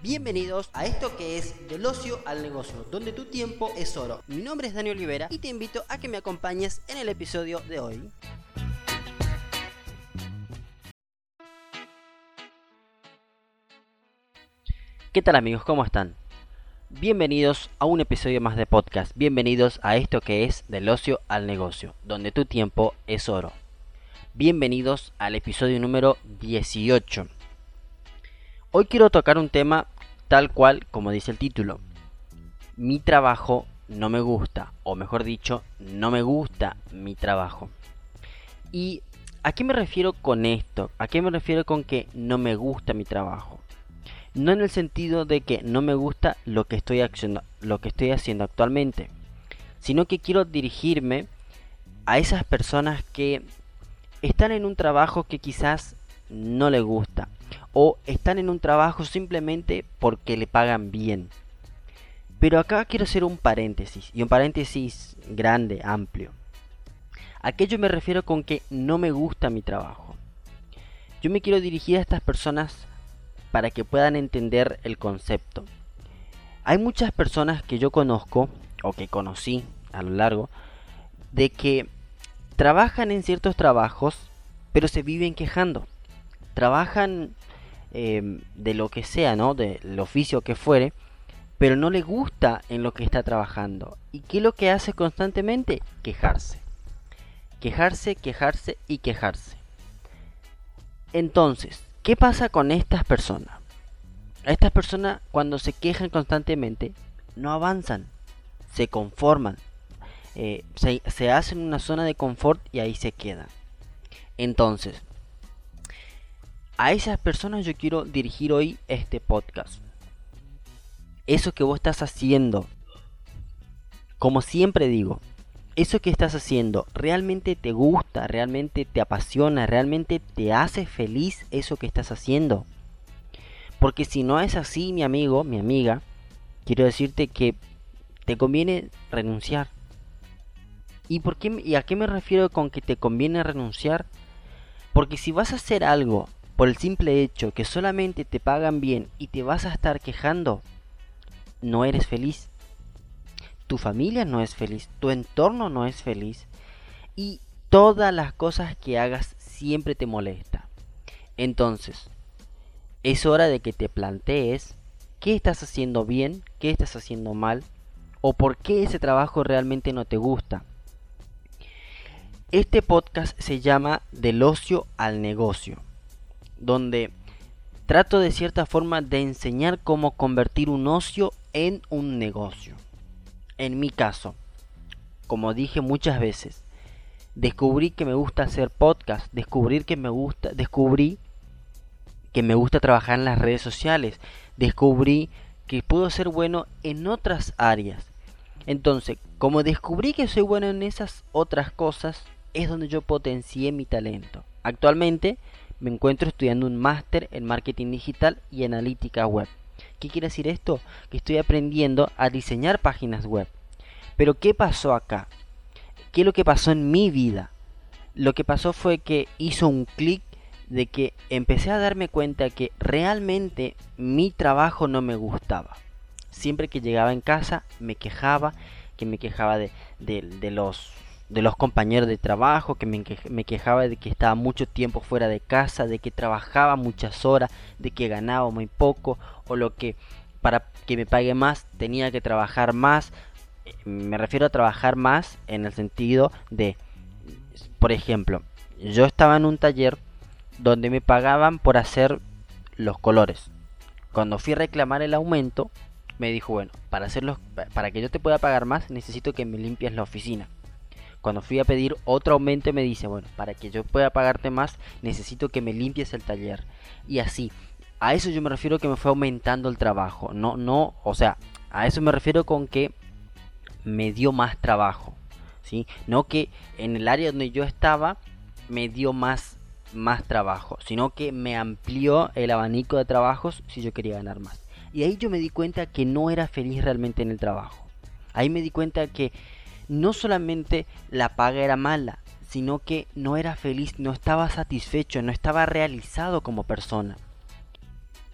Bienvenidos a esto que es del ocio al negocio, donde tu tiempo es oro. Mi nombre es Daniel Olivera y te invito a que me acompañes en el episodio de hoy. ¿Qué tal amigos? ¿Cómo están? Bienvenidos a un episodio más de podcast. Bienvenidos a esto que es del ocio al negocio, donde tu tiempo es oro. Bienvenidos al episodio número 18 Hoy quiero tocar un tema tal cual como dice el título. Mi trabajo no me gusta, o mejor dicho, no me gusta mi trabajo. ¿Y a qué me refiero con esto? ¿A qué me refiero con que no me gusta mi trabajo? No en el sentido de que no me gusta lo que estoy haciendo, lo que estoy haciendo actualmente, sino que quiero dirigirme a esas personas que están en un trabajo que quizás no le gusta o están en un trabajo simplemente porque le pagan bien. Pero acá quiero hacer un paréntesis, y un paréntesis grande, amplio. ¿A qué yo me refiero con que no me gusta mi trabajo? Yo me quiero dirigir a estas personas para que puedan entender el concepto. Hay muchas personas que yo conozco, o que conocí a lo largo, de que trabajan en ciertos trabajos, pero se viven quejando. Trabajan Em, de lo que sea, ¿no? Del oficio que fuere, pero no le gusta en lo que está trabajando. ¿Y qué es lo que hace constantemente? Quejarse. Quejarse, quejarse y quejarse. Entonces, ¿qué pasa con estas personas? Estas personas cuando se quejan constantemente no avanzan, se conforman, eh, se, se hacen una zona de confort y ahí se quedan. Entonces, a esas personas yo quiero dirigir hoy este podcast. Eso que vos estás haciendo, como siempre digo, eso que estás haciendo realmente te gusta, realmente te apasiona, realmente te hace feliz eso que estás haciendo. Porque si no es así, mi amigo, mi amiga, quiero decirte que te conviene renunciar. ¿Y, por qué, ¿Y a qué me refiero con que te conviene renunciar? Porque si vas a hacer algo por el simple hecho que solamente te pagan bien y te vas a estar quejando, no eres feliz. Tu familia no es feliz, tu entorno no es feliz y todas las cosas que hagas siempre te molesta. Entonces, es hora de que te plantees qué estás haciendo bien, qué estás haciendo mal o por qué ese trabajo realmente no te gusta. Este podcast se llama Del ocio al negocio donde trato de cierta forma de enseñar cómo convertir un ocio en un negocio. En mi caso, como dije muchas veces, descubrí que me gusta hacer podcast, descubrir que me gusta, descubrí que me gusta trabajar en las redes sociales, descubrí que puedo ser bueno en otras áreas. Entonces, como descubrí que soy bueno en esas otras cosas, es donde yo potencié mi talento. Actualmente me encuentro estudiando un máster en marketing digital y analítica web. ¿Qué quiere decir esto? Que estoy aprendiendo a diseñar páginas web. Pero ¿qué pasó acá? ¿Qué es lo que pasó en mi vida? Lo que pasó fue que hizo un clic de que empecé a darme cuenta que realmente mi trabajo no me gustaba. Siempre que llegaba en casa me quejaba, que me quejaba de, de los de los compañeros de trabajo, que me, quejaba de que estaba mucho tiempo fuera de casa, de que trabajaba muchas horas, de que ganaba muy poco, o lo que para que me pague más tenía que trabajar más. Me refiero a trabajar más en el sentido de, por ejemplo, yo estaba en un taller donde me pagaban por hacer los colores. Cuando fui a reclamar el aumento, me dijo, bueno, para hacerlos, para que yo te pueda pagar más, necesito que me limpies la oficina. Cuando fui a pedir otro aumento me dice, bueno, para que yo pueda pagarte más necesito que me limpies el taller. Y así, a eso yo me refiero que me fue aumentando el trabajo. No, no, o sea, a eso me refiero con que me dio más trabajo. ¿sí? No que en el área donde yo estaba me dio más, más trabajo, sino que me amplió el abanico de trabajos si yo quería ganar más. Y ahí yo me di cuenta que no era feliz realmente en el trabajo. Ahí me di cuenta que no solamente la paga era mala, sino que no era feliz, no estaba satisfecho, no estaba realizado como persona.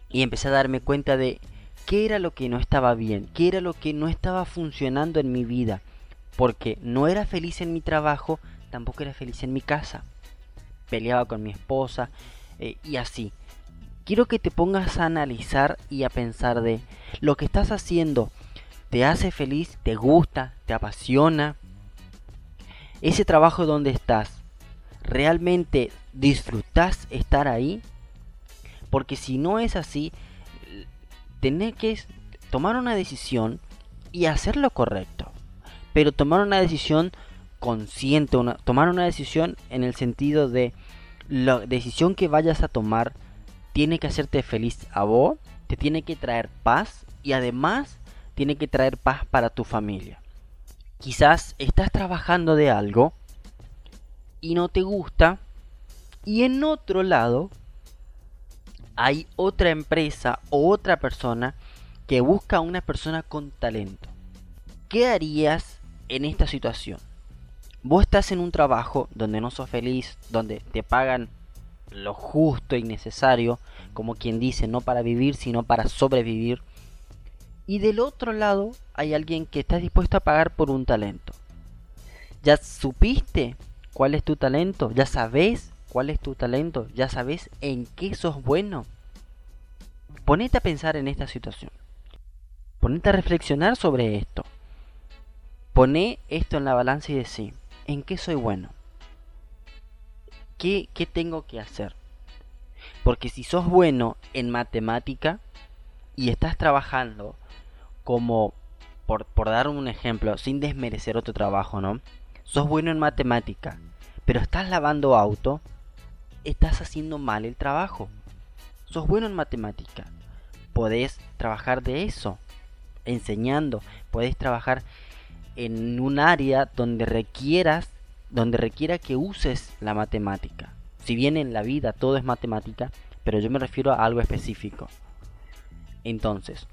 Y empecé a darme cuenta de qué era lo que no estaba bien, qué era lo que no estaba funcionando en mi vida, porque no era feliz en mi trabajo, tampoco era feliz en mi casa. Peleaba con mi esposa eh, y así. Quiero que te pongas a analizar y a pensar de lo que estás haciendo, ¿te hace feliz? ¿Te gusta? ¿Te apasiona? Ese trabajo donde estás, ¿realmente disfrutas estar ahí? Porque si no es así, tenés que tomar una decisión y hacer lo correcto. Pero tomar una decisión consciente, tomar una decisión en el sentido de la decisión que vayas a tomar tiene que hacerte feliz a vos, te tiene que traer paz y además tiene que traer paz para tu familia. Quizás estás trabajando de algo y no te gusta y en otro lado hay otra empresa o otra persona que busca a una persona con talento. ¿Qué harías en esta situación? Vos estás en un trabajo donde no sos feliz, donde te pagan lo justo y necesario, como quien dice, no para vivir, sino para sobrevivir. Y del otro lado hay alguien que está dispuesto a pagar por un talento. ¿Ya supiste cuál es tu talento? ¿Ya sabes cuál es tu talento? ¿Ya sabes en qué sos bueno? Ponete a pensar en esta situación. Ponete a reflexionar sobre esto. Poné esto en la balanza y decir, ¿en qué soy bueno? ¿Qué, ¿Qué tengo que hacer? Porque si sos bueno en matemática y estás trabajando como, por, por dar un ejemplo, sin desmerecer otro trabajo, ¿no? Sos bueno en matemática, pero estás lavando auto, estás haciendo mal el trabajo. Sos bueno en matemática, podés trabajar de eso, enseñando, podés trabajar en un área donde requieras, donde requiera que uses la matemática. Si bien en la vida todo es matemática, pero yo me refiero a algo específico. Entonces,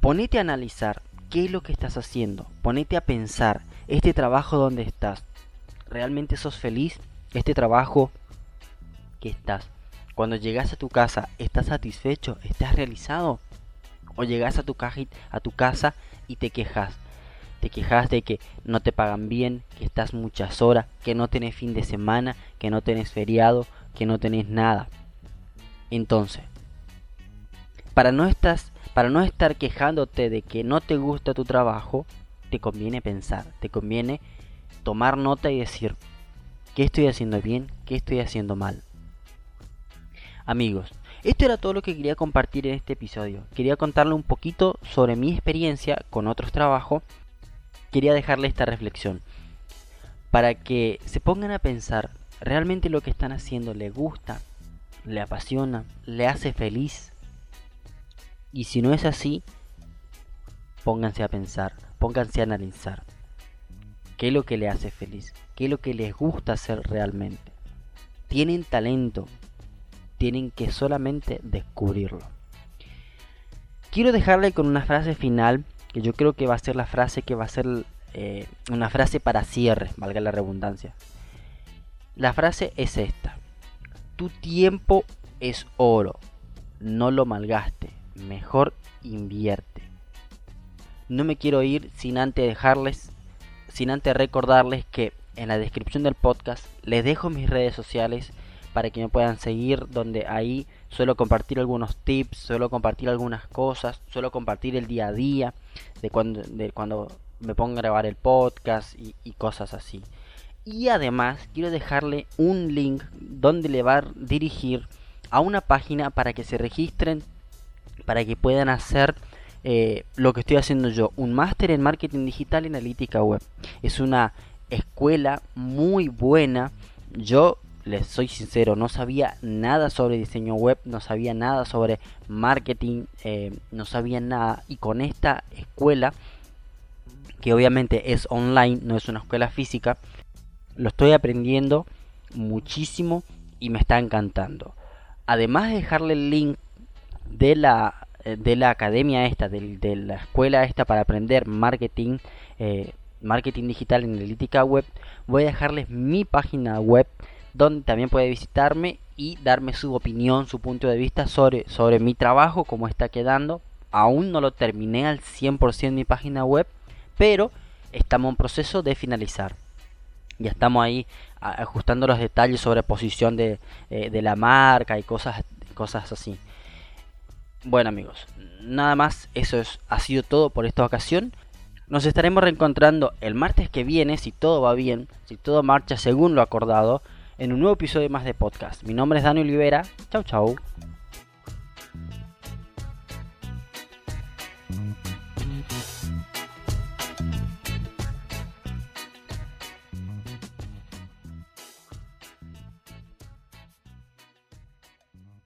ponete a analizar qué es lo que estás haciendo, ponete a pensar, este trabajo donde estás, ¿realmente sos feliz? Este trabajo que estás, cuando llegas a tu casa, ¿estás satisfecho? ¿Estás realizado? ¿O llegas a tu, a tu casa y te quejas? Te quejas de que no te pagan bien, que estás muchas horas, que no tenés fin de semana, que no tenés feriado, que no tenés nada. Entonces, para no, estás, para no estar quejándote de que no te gusta tu trabajo, te conviene pensar, te conviene tomar nota y decir, ¿qué estoy haciendo bien? ¿Qué estoy haciendo mal? Amigos, esto era todo lo que quería compartir en este episodio. Quería contarle un poquito sobre mi experiencia con otros trabajos. Quería dejarle esta reflexión para que se pongan a pensar, ¿realmente lo que están haciendo le gusta? ¿Le apasiona? ¿Le hace feliz? Y si no es así, pónganse a pensar, pónganse a analizar. ¿Qué es lo que le hace feliz? ¿Qué es lo que les gusta hacer realmente? ¿Tienen talento? tienen que solamente descubrirlo. Quiero dejarle con una frase final, que yo creo que va a ser la frase que va a ser eh, una frase para cierre, valga la redundancia. La frase es esta. Tu tiempo es oro, no lo malgaste, mejor invierte. No me quiero ir sin antes dejarles, sin antes recordarles que en la descripción del podcast les dejo mis redes sociales para que me puedan seguir, donde ahí suelo compartir algunos tips, suelo compartir algunas cosas, suelo compartir el día a día de cuando, de cuando me pongo a grabar el podcast y, cosas así. Y además quiero dejarle un link donde le va a dirigir a una página para que se registren, para que puedan hacer eh, lo que estoy haciendo yo, un máster en marketing digital y analítica web. Es una escuela muy buena. Yo les soy sincero, no sabía nada sobre diseño web, no sabía nada sobre marketing, eh, no sabía nada. Y con esta escuela, que obviamente es online, no es una escuela física, lo estoy aprendiendo muchísimo y me está encantando. Además de dejarle el link de la, de la academia esta, de, la escuela esta para aprender marketing, eh, marketing digital en analítica web, voy a dejarles mi página web donde también puede visitarme y darme su opinión, su punto de vista sobre, sobre mi trabajo, cómo está quedando, aún no lo terminé al 100% mi página web, pero estamos en proceso de finalizar. Ya estamos ahí ajustando los detalles sobre posición de, eh, de la marca y cosas, cosas así. Bueno amigos, nada más, eso es, ha sido todo por esta ocasión. Nos estaremos reencontrando el martes que viene, si todo va bien, si todo marcha según lo acordado, en un nuevo episodio más de podcast. Mi nombre es Dani Olivera. Chau chau.